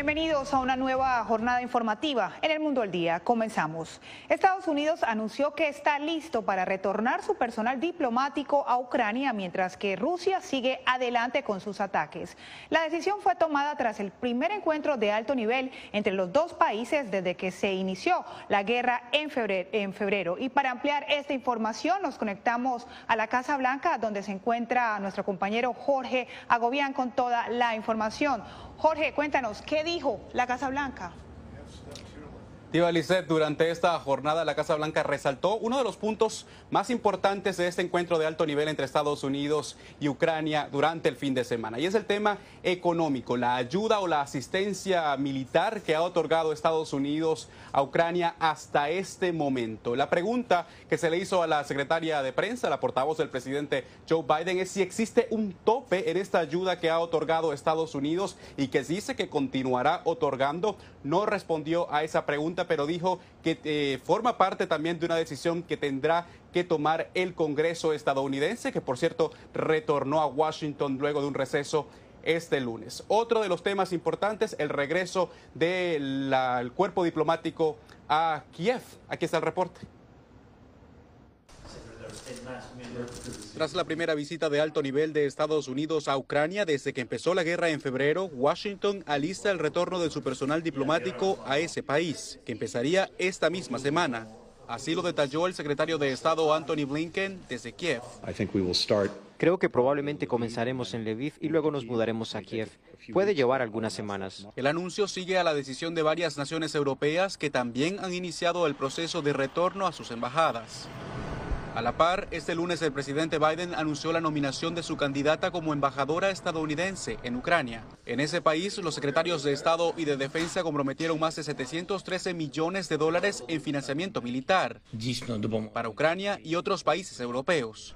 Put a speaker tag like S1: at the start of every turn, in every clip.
S1: Bienvenidos a una nueva jornada informativa en el Mundo al Día. Comenzamos. Estados Unidos anunció que está listo para retornar su personal diplomático a Ucrania mientras que Rusia sigue adelante con sus ataques. La decisión fue tomada tras el primer encuentro de alto nivel entre los dos países desde que se inició la guerra en febrero. En febrero. Y para ampliar esta información nos conectamos a la Casa Blanca donde se encuentra nuestro compañero Jorge Agobián con toda la información. Jorge, cuéntanos, ¿qué dijo la Casa Blanca?
S2: Tío Lisset, durante esta jornada la Casa Blanca resaltó uno de los puntos más importantes de este encuentro de alto nivel entre Estados Unidos y Ucrania durante el fin de semana. Y es el tema económico, la ayuda o la asistencia militar que ha otorgado Estados Unidos a Ucrania hasta este momento. La pregunta que se le hizo a la secretaria de prensa, la portavoz del presidente Joe Biden, es si existe un tope en esta ayuda que ha otorgado Estados Unidos y que dice que continuará otorgando. No respondió a esa pregunta pero dijo que eh, forma parte también de una decisión que tendrá que tomar el Congreso estadounidense, que por cierto retornó a Washington luego de un receso este lunes. Otro de los temas importantes, el regreso del cuerpo diplomático a Kiev. Aquí está el reporte. Tras la primera visita de alto nivel de Estados Unidos a Ucrania desde que empezó la guerra en febrero, Washington alista el retorno de su personal diplomático a ese país, que empezaría esta misma semana. Así lo detalló el secretario de Estado Anthony Blinken desde Kiev.
S3: Creo que probablemente comenzaremos en Lviv y luego nos mudaremos a Kiev. Puede llevar algunas semanas.
S2: El anuncio sigue a la decisión de varias naciones europeas que también han iniciado el proceso de retorno a sus embajadas. A la par, este lunes el presidente Biden anunció la nominación de su candidata como embajadora estadounidense en Ucrania. En ese país, los secretarios de Estado y de Defensa comprometieron más de 713 millones de dólares en financiamiento militar para Ucrania y otros países europeos.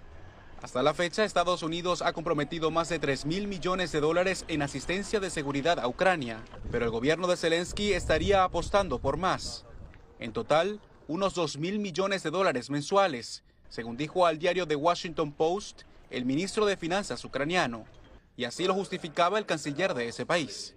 S2: Hasta la fecha, Estados Unidos ha comprometido más de 3 mil millones de dólares en asistencia de seguridad a Ucrania, pero el gobierno de Zelensky estaría apostando por más. En total, unos 2 mil millones de dólares mensuales según dijo al diario The Washington Post el ministro de Finanzas ucraniano, y así lo justificaba el canciller de ese país.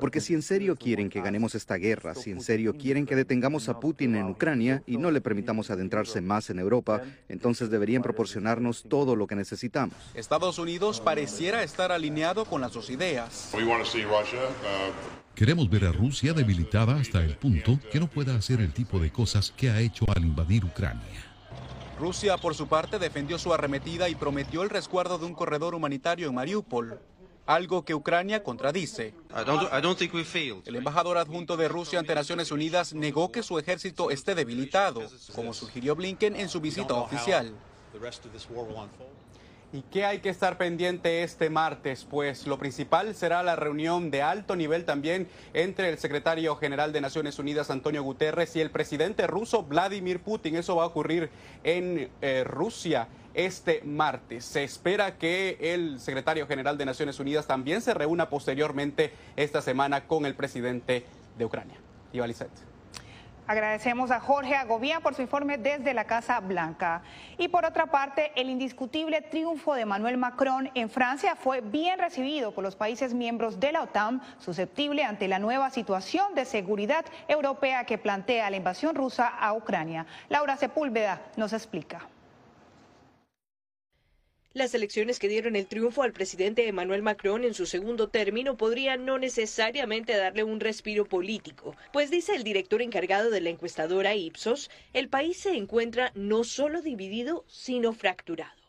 S4: Porque si en serio quieren que ganemos esta guerra, si en serio quieren que detengamos a Putin en Ucrania y no le permitamos adentrarse más en Europa, entonces deberían proporcionarnos todo lo que necesitamos.
S2: Estados Unidos pareciera estar alineado con las dos ideas.
S5: Queremos ver a Rusia debilitada hasta el punto que no pueda hacer el tipo de cosas que ha hecho al invadir Ucrania.
S2: Rusia, por su parte, defendió su arremetida y prometió el resguardo de un corredor humanitario en Mariupol, algo que Ucrania contradice. El embajador adjunto de Rusia ante Naciones Unidas negó que su ejército esté debilitado, como sugirió Blinken en su visita oficial. ¿Y qué hay que estar pendiente este martes? Pues lo principal será la reunión de alto nivel también entre el secretario general de Naciones Unidas, Antonio Guterres, y el presidente ruso, Vladimir Putin. Eso va a ocurrir en eh, Rusia este martes. Se espera que el secretario general de Naciones Unidas también se reúna posteriormente esta semana con el presidente de Ucrania. Iván
S1: Agradecemos a Jorge Agovía por su informe desde la Casa Blanca. Y por otra parte, el indiscutible triunfo de Manuel Macron en Francia fue bien recibido por los países miembros de la OTAN, susceptible ante la nueva situación de seguridad europea que plantea la invasión rusa a Ucrania. Laura Sepúlveda nos explica.
S6: Las elecciones que dieron el triunfo al presidente Emmanuel Macron en su segundo término podrían no necesariamente darle un respiro político, pues dice el director encargado de la encuestadora Ipsos, el país se encuentra no solo dividido, sino fracturado.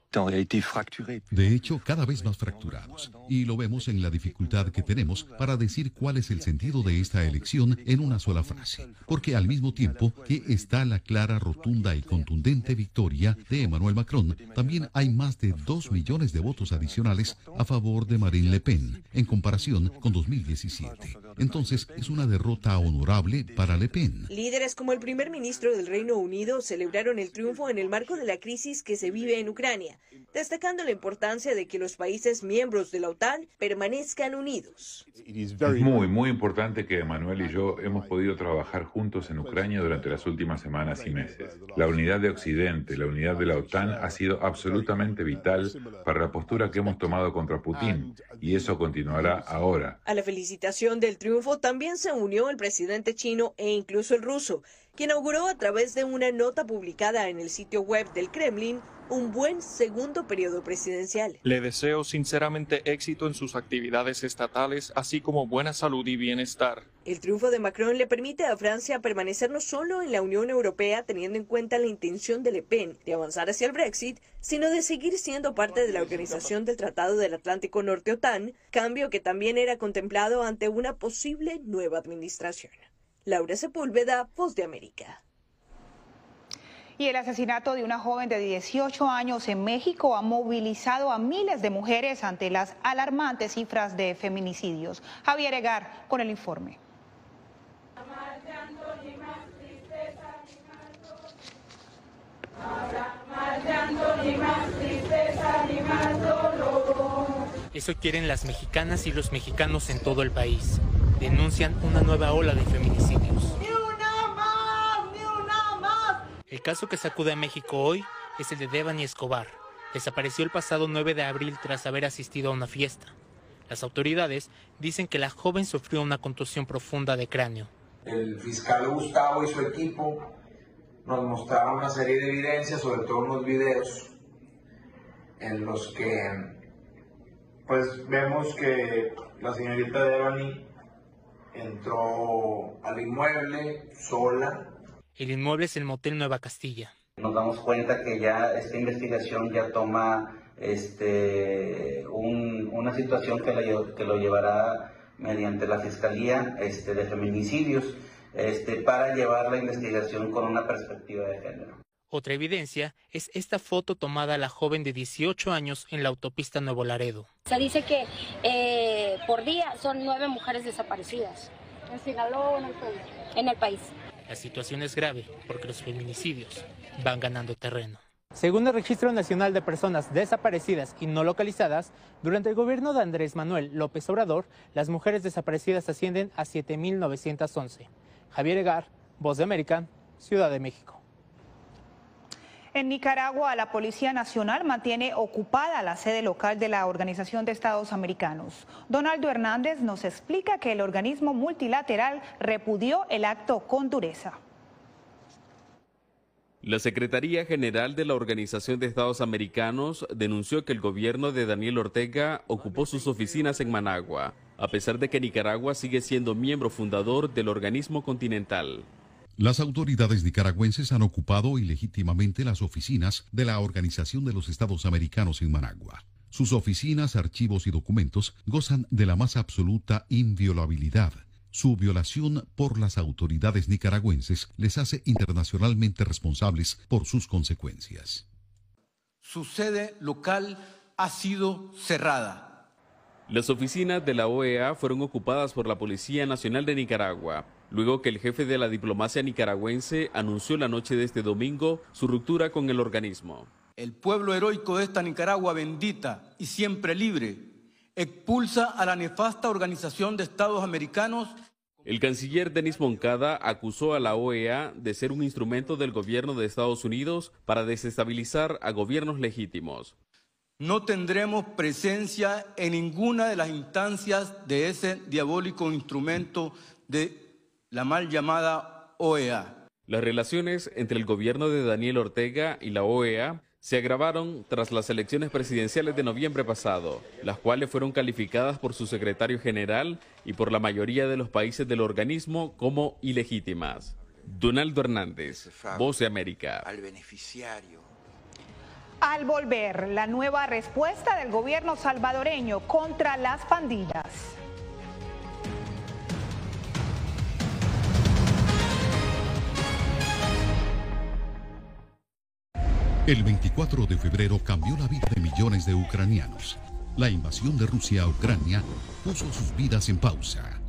S5: De hecho, cada vez más fracturados. Y lo vemos en la dificultad que tenemos para decir cuál es el sentido de esta elección en una sola frase. Porque al mismo tiempo que está la clara, rotunda y contundente victoria de Emmanuel Macron, también hay más de dos millones de votos adicionales a favor de Marine Le Pen, en comparación con 2017. Entonces, es una derrota honorable para Le Pen.
S6: Líderes como el primer ministro del Reino Unido celebraron el triunfo en el marco de la crisis que se vive en Ucrania, destacando la importancia de que los países miembros de la OTAN permanezcan unidos.
S7: Es muy, muy importante que Manuel y yo hemos podido trabajar juntos en Ucrania durante las últimas semanas y meses. La unidad de Occidente, la unidad de la OTAN ha sido absolutamente vital para la postura que hemos tomado contra Putin y eso continuará ahora.
S6: A la felicitación del triunfo también se unió el presidente chino e incluso el ruso, que inauguró a través de una nota publicada en el sitio web del Kremlin un buen segundo periodo presidencial.
S8: Le deseo sinceramente éxito en sus actividades estatales, así como buena salud y bienestar.
S6: El triunfo de Macron le permite a Francia permanecer no solo en la Unión Europea teniendo en cuenta la intención de Le Pen de avanzar hacia el Brexit, sino de seguir siendo parte de la Organización del Tratado del Atlántico Norte OTAN, cambio que también era contemplado ante una posible nueva administración. Laura Sepúlveda, Voz de América.
S1: Y el asesinato de una joven de 18 años en México ha movilizado a miles de mujeres ante las alarmantes cifras de feminicidios. Javier Egar con el informe.
S9: Eso quieren las mexicanas y los mexicanos en todo el país. Denuncian una nueva ola de feminicidios. El caso que sacude a México hoy es el de Devani Escobar. Desapareció el pasado 9 de abril tras haber asistido a una fiesta. Las autoridades dicen que la joven sufrió una contusión profunda de cráneo.
S10: El fiscal Gustavo y su equipo nos mostraron una serie de evidencias, sobre todo unos videos, en los que pues vemos que la señorita Devani entró al inmueble sola,
S9: el inmueble es el Motel Nueva Castilla.
S11: Nos damos cuenta que ya esta investigación ya toma este, una situación que, que, lo llevará mediante la Fiscalía este, de Feminicidios este, para llevar la investigación con una perspectiva de género.
S9: Otra evidencia es esta foto tomada a la joven de 18 años en la autopista Nuevo Laredo.
S12: Se dice que eh, por día son nueve mujeres desaparecidas. ¿En Sinaloa o en el país? En el país.
S9: La situación es grave porque los feminicidios van ganando terreno.
S13: Según el Registro Nacional de Personas Desaparecidas y No Localizadas, durante el gobierno de Andrés Manuel López Obrador, las mujeres desaparecidas ascienden a 7.911. Javier Egar, Voz de América, Ciudad de México.
S1: En Nicaragua, la Policía Nacional mantiene ocupada la sede local de la Organización de Estados Americanos. Donaldo Hernández nos explica que el organismo multilateral repudió el acto con dureza.
S14: La Secretaría General de la Organización de Estados Americanos denunció que el gobierno de Daniel Ortega ocupó sus oficinas en Managua, a pesar de que Nicaragua sigue siendo miembro fundador del organismo continental.
S5: Las autoridades nicaragüenses han ocupado ilegítimamente las oficinas de la Organización de los Estados Americanos en Managua. Sus oficinas, archivos y documentos gozan de la más absoluta inviolabilidad. Su violación por las autoridades nicaragüenses les hace internacionalmente responsables por sus consecuencias.
S15: Su sede local ha sido cerrada.
S14: Las oficinas de la OEA fueron ocupadas por la Policía Nacional de Nicaragua luego que el jefe de la diplomacia nicaragüense anunció la noche de este domingo su ruptura con el organismo.
S15: El pueblo heroico de esta Nicaragua bendita y siempre libre expulsa a la nefasta Organización de Estados Americanos.
S14: El canciller Denis Moncada acusó a la OEA de ser un instrumento del gobierno de Estados Unidos para desestabilizar a gobiernos legítimos.
S15: No tendremos presencia en ninguna de las instancias de ese diabólico instrumento de la mal llamada OEA.
S14: Las relaciones entre el gobierno de Daniel Ortega y la OEA se agravaron tras las elecciones presidenciales de noviembre pasado, las cuales fueron calificadas por su secretario general y por la mayoría de los países del organismo como ilegítimas. Donaldo Hernández, Voz de América.
S1: Al beneficiario Al volver, la nueva respuesta del gobierno salvadoreño contra las pandillas.
S5: El 24 de febrero cambió la vida de millones de ucranianos. La invasión de Rusia a Ucrania puso sus vidas en pausa.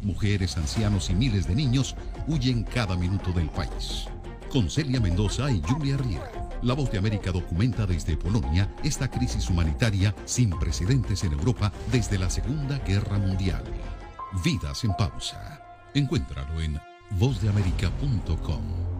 S5: Mujeres, ancianos y miles de niños huyen cada minuto del país. Con Celia Mendoza y Julia Riera, La Voz de América documenta desde Polonia esta crisis humanitaria sin precedentes en Europa desde la Segunda Guerra Mundial. Vidas en pausa. Encuéntralo en vozdeamerica.com.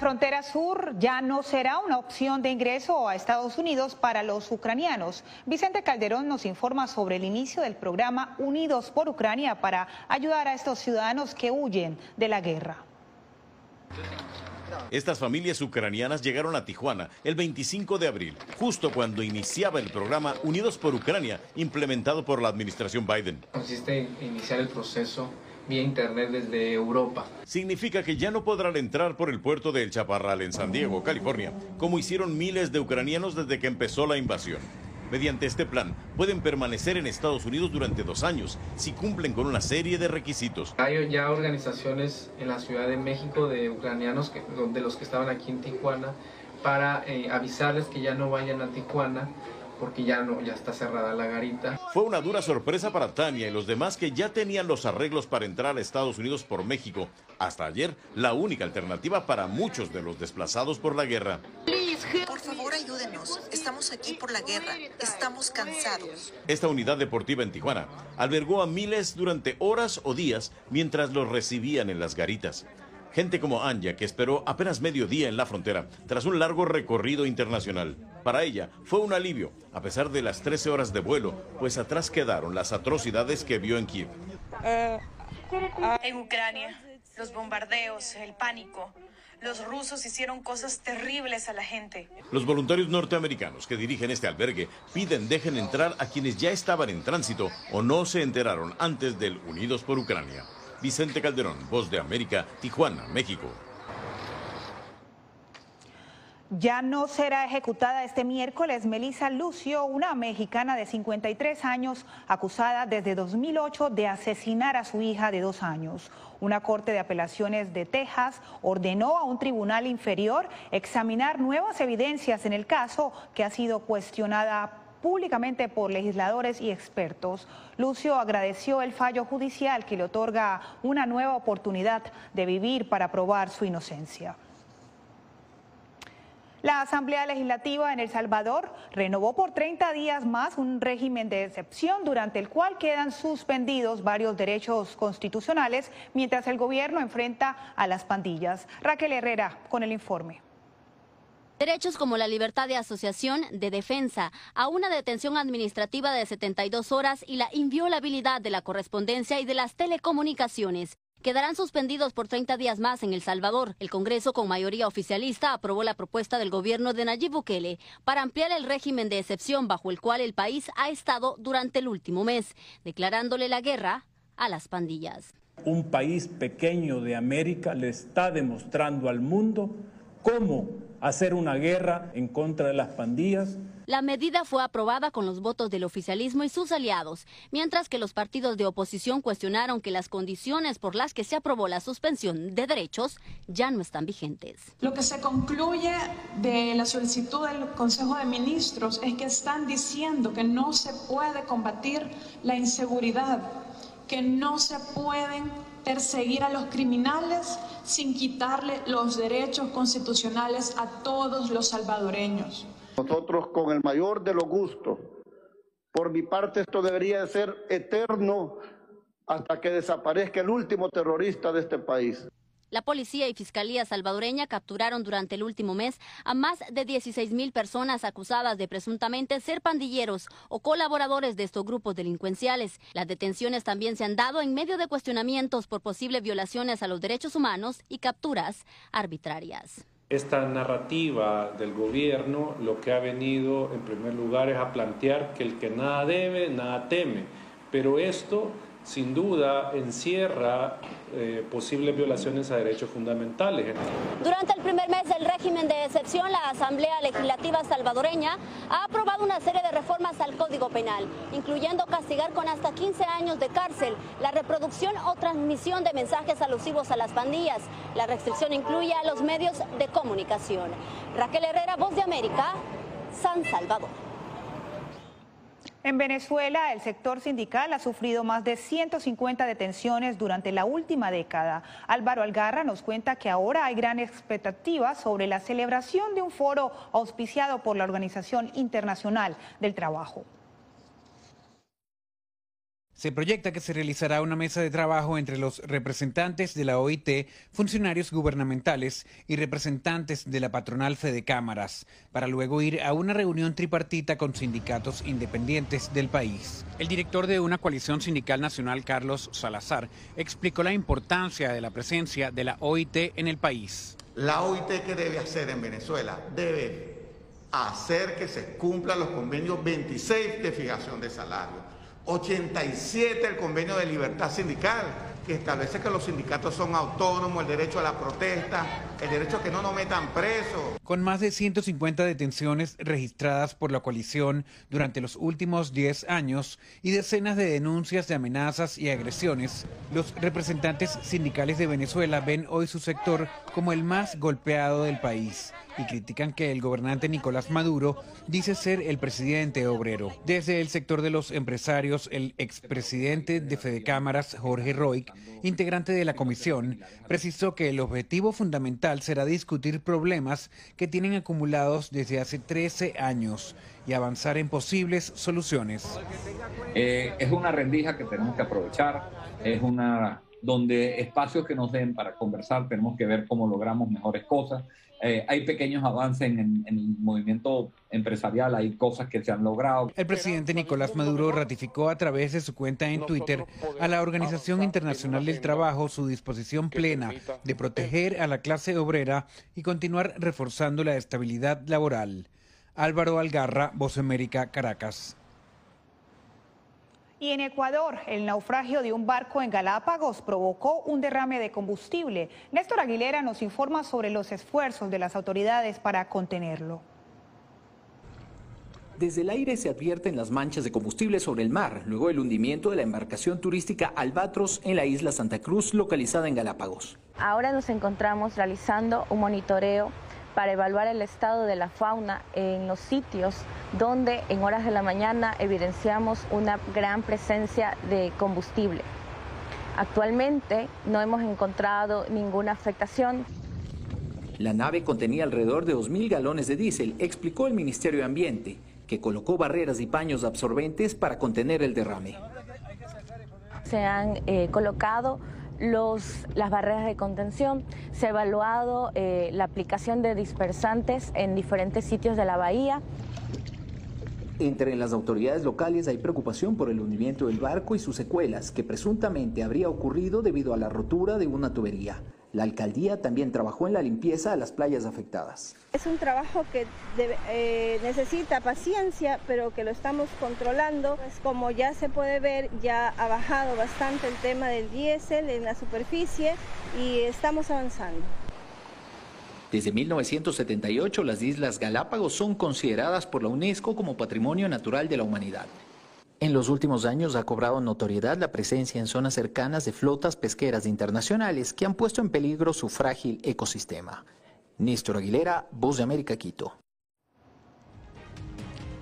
S1: Frontera sur ya no será una opción de ingreso a Estados Unidos para los ucranianos. Vicente Calderón nos informa sobre el inicio del programa Unidos por Ucrania para ayudar a estos ciudadanos que huyen de la guerra.
S16: Estas familias ucranianas llegaron a Tijuana el 25 de abril, justo cuando iniciaba el programa Unidos por Ucrania, implementado por la administración Biden.
S17: Consiste en iniciar el proceso vía internet desde Europa.
S16: Significa que ya no podrán entrar por el puerto de El Chaparral en San Diego, California, como hicieron miles de ucranianos desde que empezó la invasión. Mediante este plan, pueden permanecer en Estados Unidos durante dos años si cumplen con una serie de requisitos.
S17: Hay ya organizaciones en la Ciudad de México de ucranianos, que, de los que estaban aquí en Tijuana, para eh, avisarles que ya no vayan a Tijuana porque ya no ya está cerrada la garita.
S16: Fue una dura sorpresa para Tania y los demás que ya tenían los arreglos para entrar a Estados Unidos por México. Hasta ayer, la única alternativa para muchos de los desplazados por la guerra.
S18: Por favor, ayúdenos. Estamos aquí por la guerra. Estamos cansados.
S16: Esta unidad deportiva en Tijuana albergó a miles durante horas o días mientras los recibían en las garitas. Gente como Anja, que esperó apenas medio día en la frontera tras un largo recorrido internacional. Para ella fue un alivio, a pesar de las 13 horas de vuelo, pues atrás quedaron las atrocidades que vio en Kiev.
S19: En Ucrania, los bombardeos, el pánico. Los rusos hicieron cosas terribles a la gente.
S16: Los voluntarios norteamericanos que dirigen este albergue piden dejen entrar a quienes ya estaban en tránsito o no se enteraron antes del Unidos por Ucrania. Vicente Calderón, Voz de América, Tijuana, México.
S1: Ya no será ejecutada este miércoles Melissa Lucio, una mexicana de 53 años, acusada desde 2008 de asesinar a su hija de dos años. Una corte de apelaciones de Texas ordenó a un tribunal inferior examinar nuevas evidencias en el caso que ha sido cuestionada públicamente por legisladores y expertos. Lucio agradeció el fallo judicial que le otorga una nueva oportunidad de vivir para probar su inocencia. La Asamblea Legislativa en El Salvador renovó por 30 días más un régimen de excepción durante el cual quedan suspendidos varios derechos constitucionales mientras el gobierno enfrenta a las pandillas. Raquel Herrera con el informe.
S20: Derechos como la libertad de asociación, de defensa, a una detención administrativa de 72 horas y la inviolabilidad de la correspondencia y de las telecomunicaciones quedarán suspendidos por 30 días más en El Salvador. El Congreso, con mayoría oficialista, aprobó la propuesta del gobierno de Nayib Bukele para ampliar el régimen de excepción bajo el cual el país ha estado durante el último mes, declarándole la guerra a las pandillas.
S21: Un país pequeño de América le está demostrando al mundo cómo hacer una guerra en contra de las pandillas.
S20: La medida fue aprobada con los votos del oficialismo y sus aliados, mientras que los partidos de oposición cuestionaron que las condiciones por las que se aprobó la suspensión de derechos ya no están vigentes.
S22: Lo que se concluye de la solicitud del Consejo de Ministros es que están diciendo que no se puede combatir la inseguridad, que no se pueden perseguir a los criminales sin quitarle los derechos constitucionales a todos los salvadoreños.
S23: Nosotros con el mayor de los gustos, por mi parte esto debería ser eterno hasta que desaparezca el último terrorista de este país.
S20: La policía y fiscalía salvadoreña capturaron durante el último mes a más de 16 mil personas acusadas de presuntamente ser pandilleros o colaboradores de estos grupos delincuenciales. Las detenciones también se han dado en medio de cuestionamientos por posibles violaciones a los derechos humanos y capturas arbitrarias.
S24: Esta narrativa del gobierno lo que ha venido en primer lugar es a plantear que el que nada debe, nada teme. Pero esto sin duda encierra eh, posibles violaciones a derechos fundamentales.
S20: Durante el primer mes del régimen de excepción, la Asamblea Legislativa salvadoreña ha aprobado una serie de reformas al Código Penal, incluyendo castigar con hasta 15 años de cárcel la reproducción o transmisión de mensajes alusivos a las pandillas. La restricción incluye a los medios de comunicación. Raquel Herrera, Voz de América, San Salvador.
S1: En Venezuela, el sector sindical ha sufrido más de 150 detenciones durante la última década. Álvaro Algarra nos cuenta que ahora hay gran expectativa sobre la celebración de un foro auspiciado por la Organización Internacional del Trabajo.
S25: Se proyecta que se realizará una mesa de trabajo entre los representantes de la OIT, funcionarios gubernamentales y representantes de la patronal Fede Cámaras, para luego ir a una reunión tripartita con sindicatos independientes del país. El director de una coalición sindical nacional, Carlos Salazar, explicó la importancia de la presencia de la OIT en el país.
S26: La OIT que debe hacer en Venezuela debe hacer que se cumplan los convenios 26 de fijación de salario 87 el convenio de libertad sindical, que establece que los sindicatos son autónomos, el derecho a la protesta, el derecho a que no nos metan presos.
S25: Con más de 150 detenciones registradas por la coalición durante los últimos 10 años y decenas de denuncias de amenazas y agresiones, los representantes sindicales de Venezuela ven hoy su sector como el más golpeado del país y critican que el gobernante Nicolás Maduro dice ser el presidente obrero. Desde el sector de los empresarios, el expresidente de Fede Cámaras, Jorge Roig, integrante de la comisión, precisó que el objetivo fundamental será discutir problemas que tienen acumulados desde hace 13 años y avanzar en posibles soluciones.
S27: Eh, es una rendija que tenemos que aprovechar, es una donde espacios que nos den para conversar tenemos que ver cómo logramos mejores cosas eh, hay pequeños avances en, en, el movimiento empresarial, hay cosas que se han logrado.
S25: El presidente Nicolás Maduro ratificó a través de su cuenta en Twitter a la Organización Internacional del Trabajo su disposición plena de proteger a la clase obrera y continuar reforzando la estabilidad laboral. Álvaro Algarra, Voz América, Caracas.
S1: Y en Ecuador, el naufragio de un barco en Galápagos provocó un derrame de combustible. Néstor Aguilera nos informa sobre los esfuerzos de las autoridades para contenerlo.
S28: Desde el aire se advierten las manchas de combustible sobre el mar, luego del hundimiento de la embarcación turística Albatros en la isla Santa Cruz, localizada en Galápagos.
S29: Ahora nos encontramos realizando un monitoreo para evaluar el estado de la fauna en los sitios donde en horas de la mañana evidenciamos una gran presencia de combustible. Actualmente no hemos encontrado ninguna afectación.
S28: La nave contenía alrededor de 2.000 galones de diésel, explicó el Ministerio de Ambiente, que colocó barreras y paños absorbentes para contener el derrame.
S29: Se han eh, colocado los, las barreras de contención, se ha evaluado eh, la aplicación de dispersantes en diferentes sitios de la bahía.
S28: Entre las autoridades locales hay preocupación por el hundimiento del barco y sus secuelas, que presuntamente habría ocurrido debido a la rotura de una tubería. La alcaldía también trabajó en la limpieza de las playas afectadas.
S30: Es un trabajo que eh, necesita paciencia, pero que lo estamos controlando. Pues como ya se puede ver, ya ha bajado bastante el tema del diésel en la superficie y estamos avanzando.
S28: Desde 1978, las Islas Galápagos son consideradas por la UNESCO como Patrimonio Natural de la Humanidad. En los últimos años ha cobrado notoriedad la presencia en zonas cercanas de flotas pesqueras internacionales que han puesto en peligro su frágil ecosistema. Néstor Aguilera, Voz de América, Quito.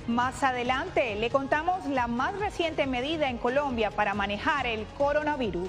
S1: Más adelante le contamos la más reciente medida en Colombia para manejar el coronavirus.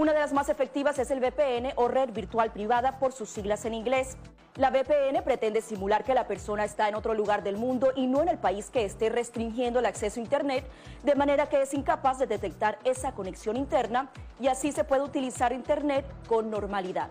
S31: Una de las más efectivas es el VPN o red virtual privada por sus siglas en inglés. La VPN pretende simular que la persona está en otro lugar del mundo y no en el país que esté restringiendo el acceso a Internet, de manera que es incapaz de detectar esa conexión interna y así se puede utilizar Internet con normalidad.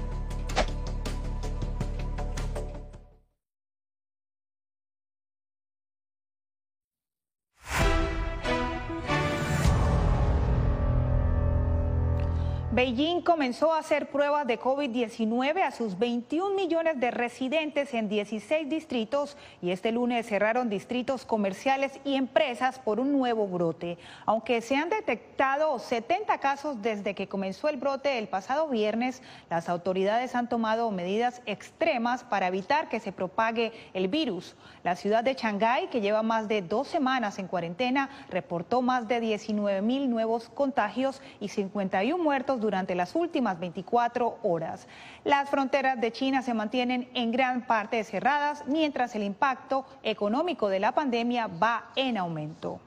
S1: Beijing comenzó a hacer pruebas de COVID-19 a sus 21 millones de residentes en 16 distritos y este lunes cerraron distritos comerciales y empresas por un nuevo brote. Aunque se han detectado 70 casos desde que comenzó el brote el pasado viernes, las autoridades han tomado medidas extremas para evitar que se propague el virus. La ciudad de Shanghái, que lleva más de dos semanas en cuarentena, reportó más de 19 mil nuevos contagios y 51 muertos durante las últimas 24 horas. Las fronteras de China se mantienen en gran parte cerradas, mientras el impacto económico de la pandemia va en aumento.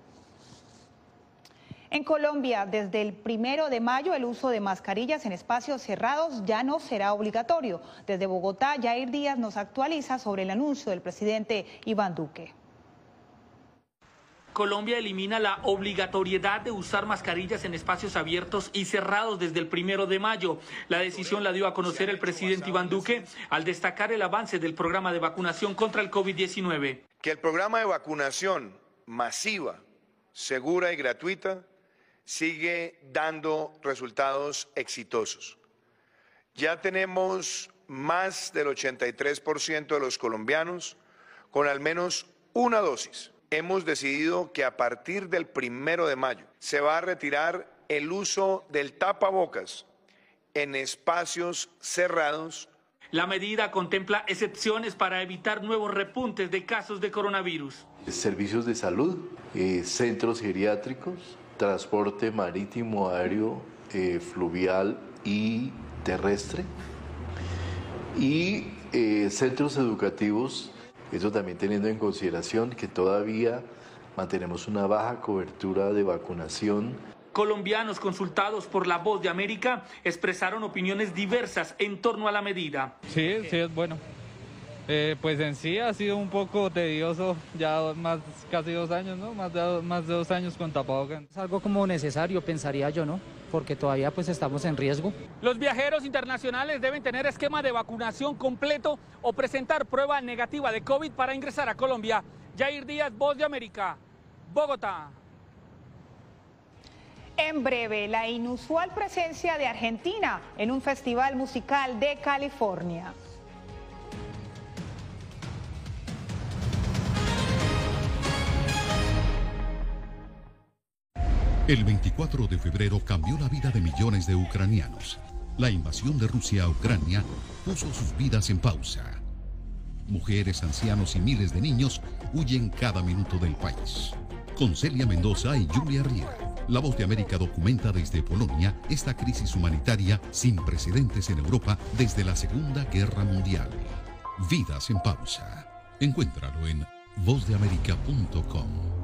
S1: En Colombia, desde el primero de mayo, el uso de mascarillas en espacios cerrados ya no será obligatorio. Desde Bogotá, Jair Díaz nos actualiza sobre el anuncio del presidente Iván Duque.
S32: Colombia elimina la obligatoriedad de usar mascarillas en espacios abiertos y cerrados desde el primero de mayo. La decisión la dio a conocer el presidente Iván Duque al destacar el avance del programa de vacunación contra el COVID-19.
S33: Que el programa de vacunación masiva, segura y gratuita sigue dando resultados exitosos. Ya tenemos más del 83% de los colombianos con al menos una dosis hemos decidido que a partir del primero de mayo se va a retirar el uso del tapabocas en espacios cerrados.
S32: La medida contempla excepciones para evitar nuevos repuntes de casos de coronavirus.
S34: Servicios de salud, eh, centros geriátricos, transporte marítimo, aéreo, eh, fluvial
S35: y terrestre. Y eh, centros educativos, eso también teniendo en consideración que todavía mantenemos una baja cobertura de vacunación.
S32: Colombianos consultados por La Voz de América expresaron opiniones diversas en torno a la medida.
S36: Sí, sí es bueno. Eh, pues en sí ha sido un poco tedioso, ya más casi dos años, ¿no? Más de, más de dos años con tapabocas.
S37: Es algo como necesario, pensaría yo, ¿no? Porque todavía pues estamos en riesgo.
S32: Los viajeros internacionales deben tener esquema de vacunación completo o presentar prueba negativa de COVID para ingresar a Colombia. Jair Díaz, Voz de América, Bogotá.
S1: En breve, la inusual presencia de Argentina en un festival musical de California.
S5: El 24 de febrero cambió la vida de millones de ucranianos. La invasión de Rusia a Ucrania puso sus vidas en pausa. Mujeres, ancianos y miles de niños huyen cada minuto del país. Con Celia Mendoza y Julia Riera, La Voz de América documenta desde Polonia esta crisis humanitaria sin precedentes en Europa desde la Segunda Guerra Mundial. Vidas en pausa. Encuéntralo en vozdeamerica.com.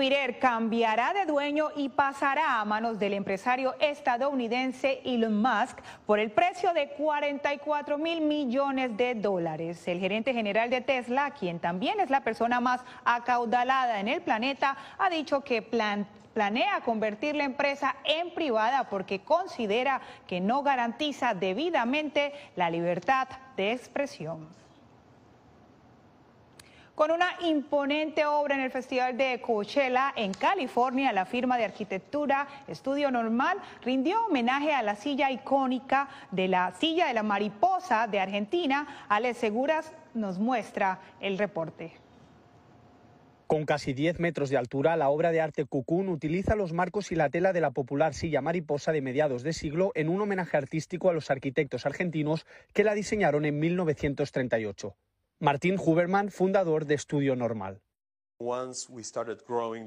S1: Twitter cambiará de dueño y pasará a manos del empresario estadounidense Elon Musk por el precio de 44 mil millones de dólares. El gerente general de Tesla, quien también es la persona más acaudalada en el planeta, ha dicho que planea convertir la empresa en privada porque considera que no garantiza debidamente la libertad de expresión. Con una imponente obra en el Festival de Coachella en California, la firma de arquitectura Estudio Normal rindió homenaje a la silla icónica de la silla de la mariposa de Argentina. Alex Seguras nos muestra el reporte.
S38: Con casi 10 metros de altura, la obra de arte Cucún utiliza los marcos y la tela de la popular silla mariposa de mediados de siglo en un homenaje artístico a los arquitectos argentinos que la diseñaron en 1938. Martín Huberman, fundador de Estudio Normal.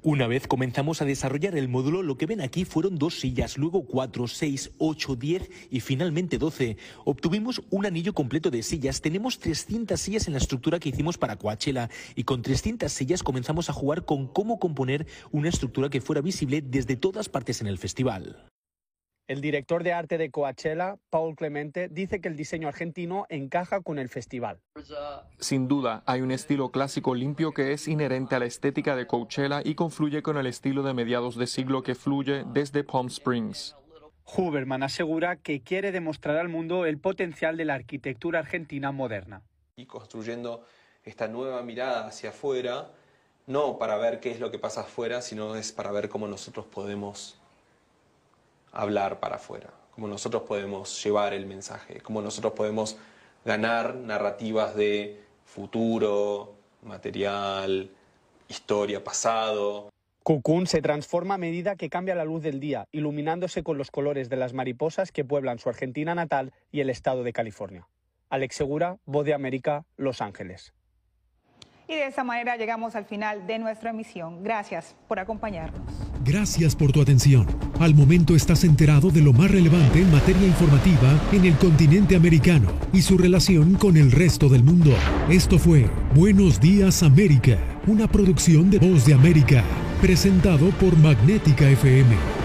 S39: Una vez comenzamos a desarrollar el módulo, lo que ven aquí fueron dos sillas, luego cuatro, seis, ocho, diez y finalmente doce. Obtuvimos un anillo completo de sillas. Tenemos 300 sillas en la estructura que hicimos para Coachella y con 300 sillas comenzamos a jugar con cómo componer una estructura que fuera visible desde todas partes en el festival.
S38: El director de arte de Coachella, Paul Clemente, dice que el diseño argentino encaja con el festival.
S40: Sin duda, hay un estilo clásico limpio que es inherente a la estética de Coachella y confluye con el estilo de mediados de siglo que fluye desde Palm Springs.
S38: Huberman asegura que quiere demostrar al mundo el potencial de la arquitectura argentina moderna.
S17: Y construyendo esta nueva mirada hacia afuera, no para ver qué es lo que pasa afuera, sino es para ver cómo nosotros podemos hablar para afuera, cómo nosotros podemos llevar el mensaje, cómo nosotros podemos ganar narrativas de futuro, material, historia, pasado.
S38: Cucún se transforma a medida que cambia la luz del día, iluminándose con los colores de las mariposas que pueblan su Argentina natal y el estado de California. Alex Segura, Voz de América, Los Ángeles.
S1: Y de esta manera llegamos al final de nuestra emisión. Gracias por acompañarnos.
S41: Gracias por tu atención. Al momento estás enterado de lo más relevante en materia informativa en el continente americano y su relación con el resto del mundo. Esto fue Buenos Días América, una producción de Voz de América, presentado por Magnética FM.